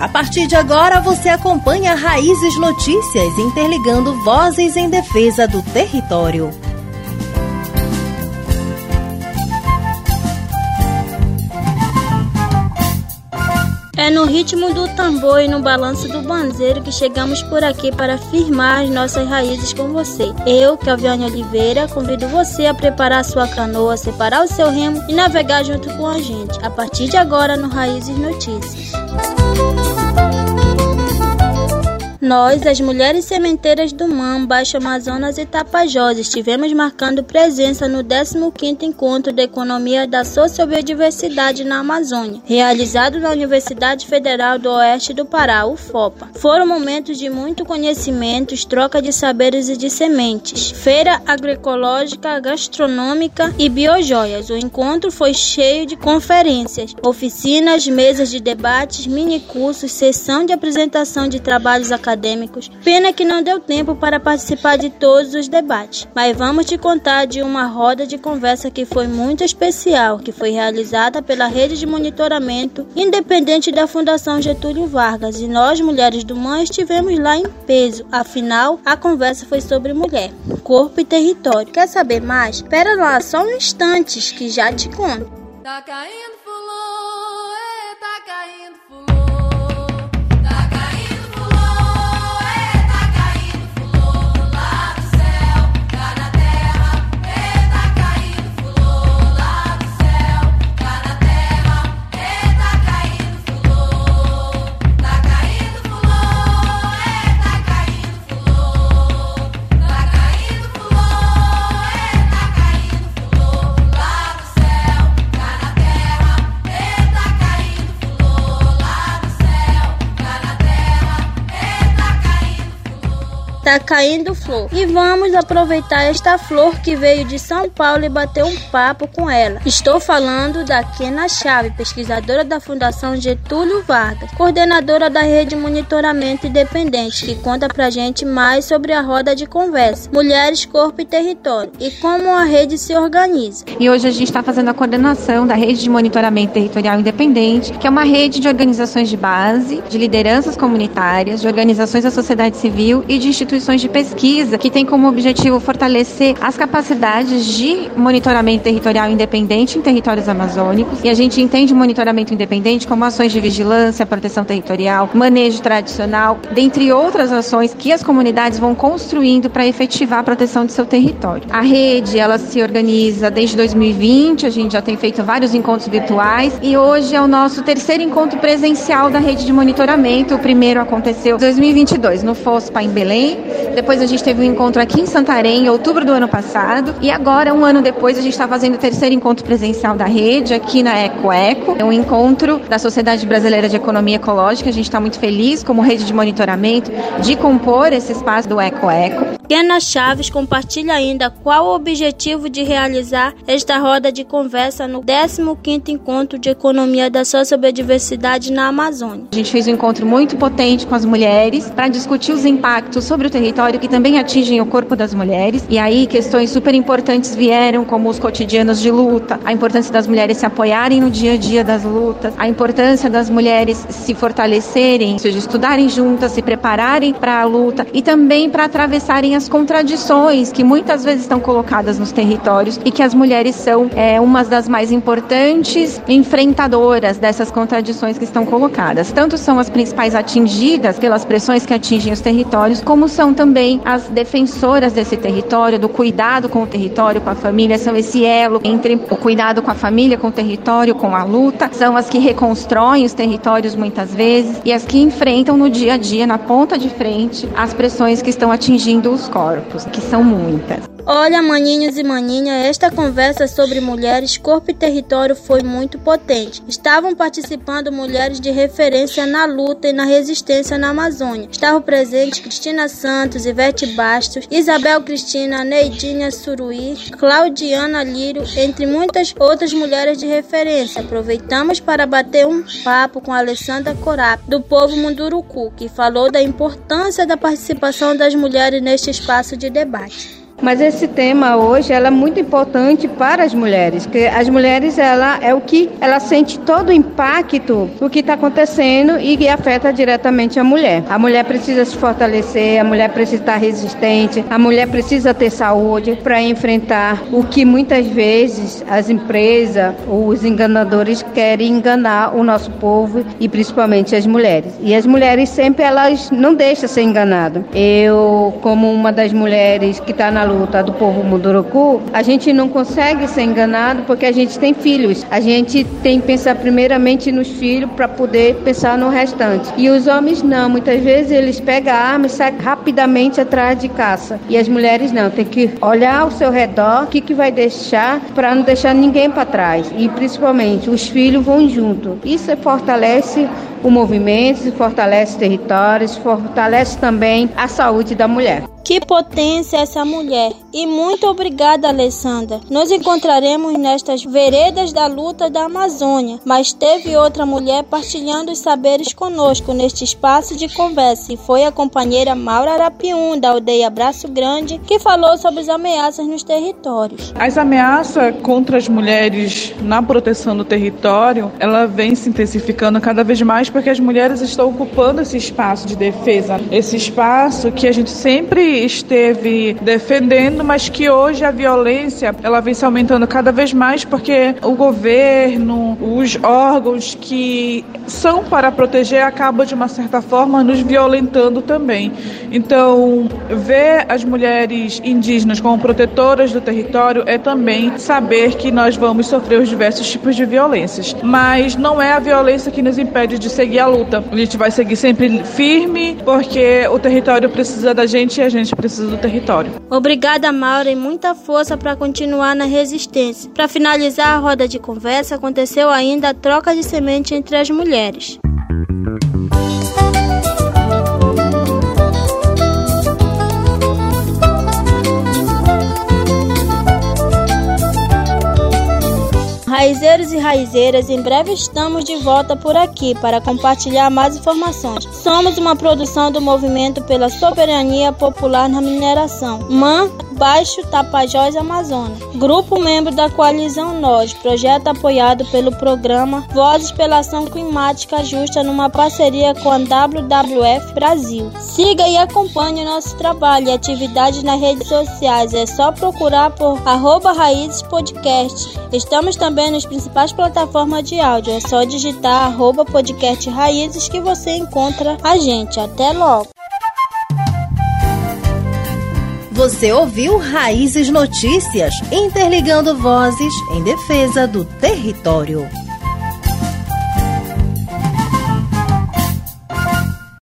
A partir de agora você acompanha Raízes Notícias, interligando vozes em defesa do território. É no ritmo do tambor e no balanço do banzeiro que chegamos por aqui para firmar as nossas raízes com você. Eu, Caviane Oliveira, convido você a preparar sua canoa, separar o seu remo e navegar junto com a gente. A partir de agora no Raízes Notícias. Nós, as mulheres sementeiras do MAM, Baixo Amazonas e Tapajós, estivemos marcando presença no 15º Encontro de Economia da Sociobiodiversidade na Amazônia, realizado na Universidade Federal do Oeste do Pará, UFOPA. Foram momentos de muito conhecimento, troca de saberes e de sementes, feira agroecológica, gastronômica e biojoias. O encontro foi cheio de conferências, oficinas, mesas de debates, mini cursos, sessão de apresentação de trabalhos acadêmicos acadêmicos. Pena que não deu tempo para participar de todos os debates, mas vamos te contar de uma roda de conversa que foi muito especial, que foi realizada pela rede de monitoramento independente da Fundação Getúlio Vargas e nós, mulheres do MAN, estivemos lá em peso. Afinal, a conversa foi sobre mulher, corpo e território. Quer saber mais? Espera lá só um instante que já te conto. Tá caindo Tá caindo flor. E vamos aproveitar esta flor que veio de São Paulo e bater um papo com ela. Estou falando da Kena Chave, pesquisadora da Fundação Getúlio Vargas, coordenadora da rede Monitoramento Independente, que conta pra gente mais sobre a roda de conversa, mulheres, corpo e território, e como a rede se organiza. E hoje a gente está fazendo a coordenação da rede de monitoramento territorial independente, que é uma rede de organizações de base, de lideranças comunitárias, de organizações da sociedade civil e de instituições instituições de pesquisa que tem como objetivo fortalecer as capacidades de monitoramento territorial independente em territórios amazônicos. E a gente entende monitoramento independente como ações de vigilância, proteção territorial, manejo tradicional, dentre outras ações que as comunidades vão construindo para efetivar a proteção de seu território. A rede, ela se organiza desde 2020, a gente já tem feito vários encontros virtuais e hoje é o nosso terceiro encontro presencial da rede de monitoramento. O primeiro aconteceu em 2022 no FOSPA em Belém depois a gente teve um encontro aqui em Santarém, em outubro do ano passado. E agora, um ano depois, a gente está fazendo o terceiro encontro presencial da rede aqui na EcoEco. É um encontro da Sociedade Brasileira de Economia Ecológica. A gente está muito feliz, como rede de monitoramento, de compor esse espaço do EcoEco. Kena Chaves compartilha ainda qual o objetivo de realizar esta roda de conversa no 15º Encontro de Economia da Sociobiodiversidade na Amazônia. A gente fez um encontro muito potente com as mulheres para discutir os impactos sobre o território que também atingem o corpo das mulheres. E aí questões super importantes vieram, como os cotidianos de luta, a importância das mulheres se apoiarem no dia a dia das lutas, a importância das mulheres se fortalecerem, ou seja, estudarem juntas, se prepararem para a luta e também para atravessarem as contradições que muitas vezes estão colocadas nos territórios e que as mulheres são é, umas das mais importantes enfrentadoras dessas contradições que estão colocadas. Tanto são as principais atingidas pelas pressões que atingem os territórios, como são também as defensoras desse território, do cuidado com o território, com a família, são esse elo entre o cuidado com a família, com o território, com a luta, são as que reconstroem os territórios muitas vezes e as que enfrentam no dia a dia, na ponta de frente, as pressões que estão atingindo os corpos, que são muitas. Olha, maninhos e maninha, esta conversa sobre mulheres, corpo e território foi muito potente. Estavam participando mulheres de referência na luta e na resistência na Amazônia. Estavam presentes Cristina Santos, Ivete Bastos, Isabel Cristina, Neidinha Suruí, Claudiana Lírio, entre muitas outras mulheres de referência. Aproveitamos para bater um papo com Alessandra Corap, do povo Munduruku, que falou da importância da participação das mulheres neste espaço de debate. Mas esse tema hoje é muito importante para as mulheres, porque as mulheres ela é o que ela sente todo o impacto do que está acontecendo e que afeta diretamente a mulher. A mulher precisa se fortalecer, a mulher precisa estar resistente, a mulher precisa ter saúde para enfrentar o que muitas vezes as empresas os enganadores querem enganar o nosso povo e principalmente as mulheres. E as mulheres sempre elas não deixam ser enganadas. Eu, como uma das mulheres que está na luta do povo Munduruku, a gente não consegue ser enganado porque a gente tem filhos. A gente tem que pensar primeiramente nos filhos para poder pensar no restante. E os homens não, muitas vezes eles pegam a arma e saem rapidamente atrás de caça. E as mulheres não, tem que olhar ao seu redor, o que, que vai deixar para não deixar ninguém para trás. E principalmente os filhos vão junto. Isso fortalece o movimento, fortalece territórios, fortalece também a saúde da mulher. Que potência essa mulher! E muito obrigada, Alessandra. Nos encontraremos nestas veredas da luta da Amazônia, mas teve outra mulher partilhando os saberes conosco neste espaço de conversa e foi a companheira Maura Arapium, da aldeia Braço Grande, que falou sobre as ameaças nos territórios. As ameaças contra as mulheres na proteção do território, ela vem se intensificando cada vez mais porque as mulheres estão ocupando esse espaço de defesa, esse espaço que a gente sempre esteve defendendo, mas que hoje a violência ela vem se aumentando cada vez mais porque o governo, os órgãos que são para proteger acabam de uma certa forma nos violentando também. Então, ver as mulheres indígenas como protetoras do território é também saber que nós vamos sofrer os diversos tipos de violências, mas não é a violência que nos impede de seguir a luta. A gente vai seguir sempre firme porque o território precisa da gente e a gente precisa do território. Obrigada, Maura, e muita força para continuar na resistência. Para finalizar a roda de conversa, aconteceu ainda a troca de semente entre as mulheres. Raizeiras, em breve estamos de volta por aqui para compartilhar mais informações. Somos uma produção do Movimento pela Soberania Popular na Mineração. MAN Baixo Tapajós Amazonas. Grupo membro da Coalizão Nós, projeto apoiado pelo programa Vozes pela Ação Climática Justa numa parceria com a WWF Brasil. Siga e acompanhe o nosso trabalho e atividades nas redes sociais. É só procurar por arroba Raízes Podcast. Estamos também nas principais plataformas de áudio. É só digitar arroba podcast Raízes que você encontra a gente. Até logo! Você ouviu Raízes Notícias, interligando vozes em defesa do território.